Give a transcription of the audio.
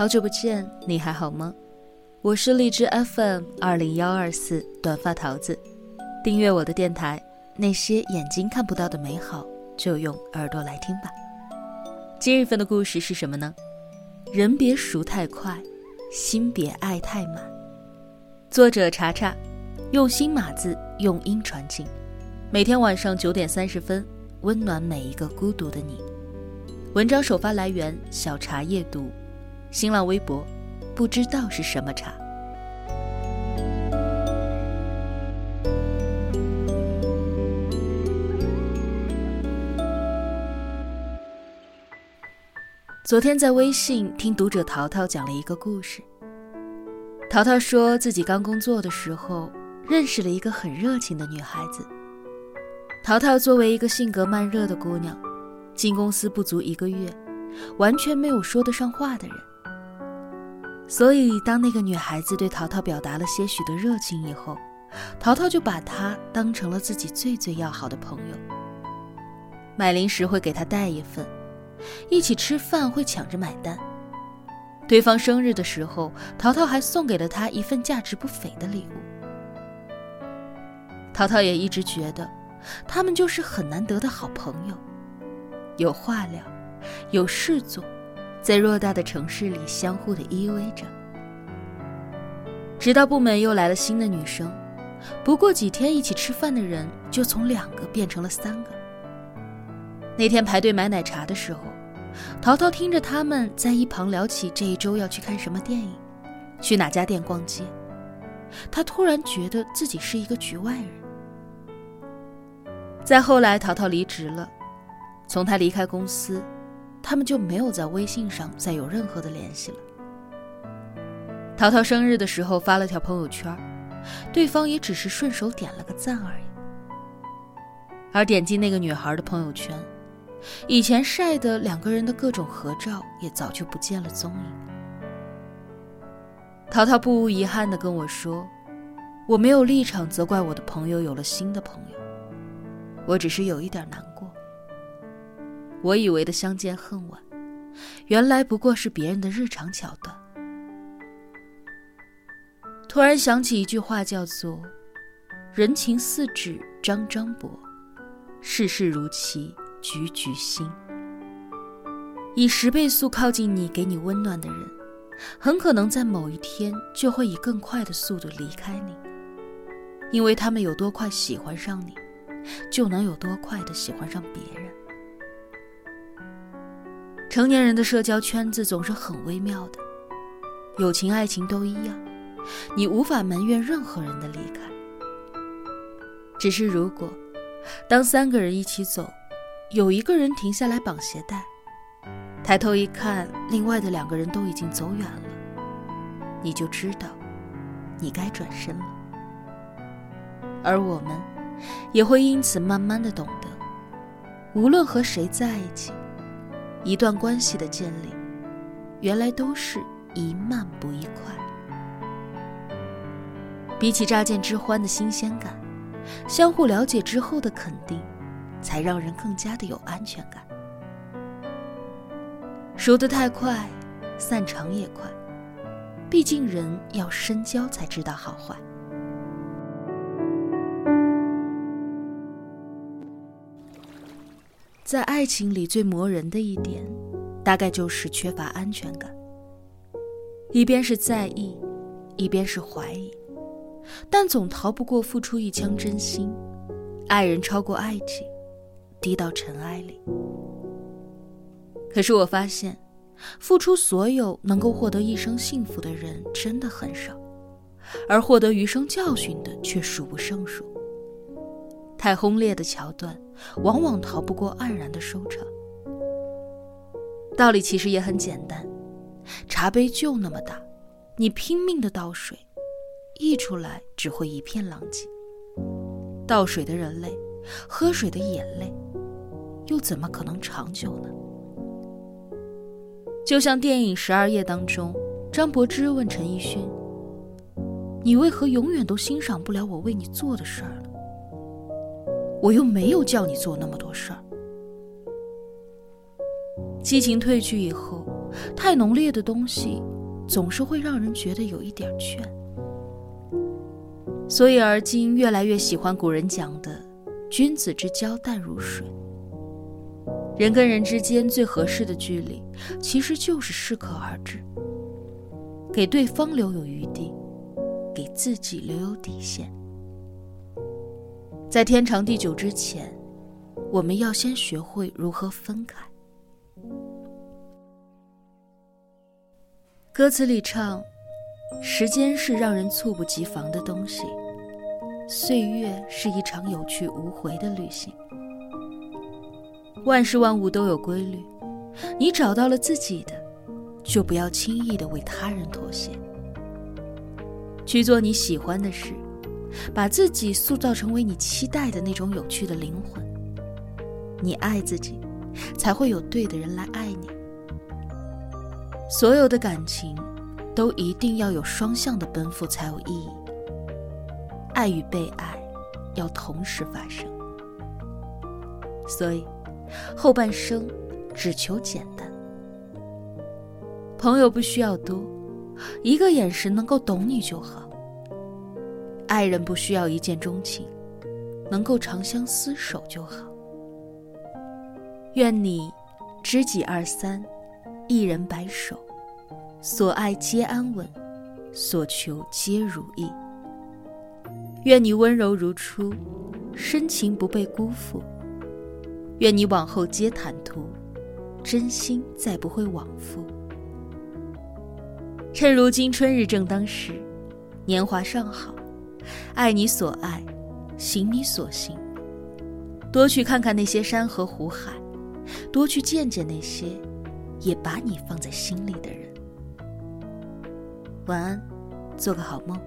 好久不见，你还好吗？我是荔枝 FM 二零幺二四短发桃子，订阅我的电台，那些眼睛看不到的美好，就用耳朵来听吧。今日份的故事是什么呢？人别熟太快，心别爱太满。作者查查，用心码字，用音传情。每天晚上九点三十分，温暖每一个孤独的你。文章首发来源：小茶夜读。新浪微博，不知道是什么茶。昨天在微信听读者淘淘讲了一个故事。淘淘说自己刚工作的时候，认识了一个很热情的女孩子。淘淘作为一个性格慢热的姑娘，进公司不足一个月，完全没有说得上话的人。所以，当那个女孩子对淘淘表达了些许的热情以后，淘淘就把她当成了自己最最要好的朋友。买零食会给她带一份，一起吃饭会抢着买单。对方生日的时候，淘淘还送给了她一份价值不菲的礼物。淘淘也一直觉得，他们就是很难得的好朋友，有话聊，有事做。在偌大的城市里相互的依偎着，直到部门又来了新的女生，不过几天一起吃饭的人就从两个变成了三个。那天排队买奶茶的时候，淘淘听着他们在一旁聊起这一周要去看什么电影，去哪家店逛街，他突然觉得自己是一个局外人。再后来，淘淘离职了，从他离开公司。他们就没有在微信上再有任何的联系了。淘淘生日的时候发了条朋友圈，对方也只是顺手点了个赞而已。而点击那个女孩的朋友圈，以前晒的两个人的各种合照也早就不见了踪影。淘淘不无遗憾地跟我说：“我没有立场责怪我的朋友有了新的朋友，我只是有一点难过。”我以为的相见恨晚，原来不过是别人的日常桥段。突然想起一句话，叫做“人情似纸张张薄，世事如棋局局新”。以十倍速靠近你、给你温暖的人，很可能在某一天就会以更快的速度离开你，因为他们有多快喜欢上你，就能有多快的喜欢上别人。成年人的社交圈子总是很微妙的，友情、爱情都一样，你无法埋怨任何人的离开。只是如果，当三个人一起走，有一个人停下来绑鞋带，抬头一看，另外的两个人都已经走远了，你就知道，你该转身了。而我们，也会因此慢慢的懂得，无论和谁在一起。一段关系的建立，原来都是一慢不一快。比起乍见之欢的新鲜感，相互了解之后的肯定，才让人更加的有安全感。熟得太快，散场也快。毕竟人要深交才知道好坏。在爱情里最磨人的一点，大概就是缺乏安全感。一边是在意，一边是怀疑，但总逃不过付出一腔真心。爱人超过爱情，低到尘埃里。可是我发现，付出所有能够获得一生幸福的人真的很少，而获得余生教训的却数不胜数。太轰烈的桥段，往往逃不过黯然的收场。道理其实也很简单，茶杯就那么大，你拼命的倒水，溢出来只会一片狼藉。倒水的人累，喝水的眼累，又怎么可能长久呢？就像电影《十二夜》当中，张柏芝问陈奕迅：“你为何永远都欣赏不了我为你做的事儿呢？”我又没有叫你做那么多事儿。激情褪去以后，太浓烈的东西总是会让人觉得有一点倦。所以而今越来越喜欢古人讲的“君子之交淡如水”。人跟人之间最合适的距离，其实就是适可而止，给对方留有余地，给自己留有底线。在天长地久之前，我们要先学会如何分开。歌词里唱：“时间是让人猝不及防的东西，岁月是一场有去无回的旅行。万事万物都有规律，你找到了自己的，就不要轻易的为他人妥协，去做你喜欢的事。”把自己塑造成为你期待的那种有趣的灵魂。你爱自己，才会有对的人来爱你。所有的感情，都一定要有双向的奔赴才有意义。爱与被爱，要同时发生。所以，后半生只求简单。朋友不需要多，一个眼神能够懂你就好。爱人不需要一见钟情，能够长相厮守就好。愿你知己二三，一人白首，所爱皆安稳，所求皆如意。愿你温柔如初，深情不被辜负。愿你往后皆坦途，真心再不会枉复。趁如今春日正当时，年华尚好。爱你所爱，行你所行。多去看看那些山河湖海，多去见见那些也把你放在心里的人。晚安，做个好梦。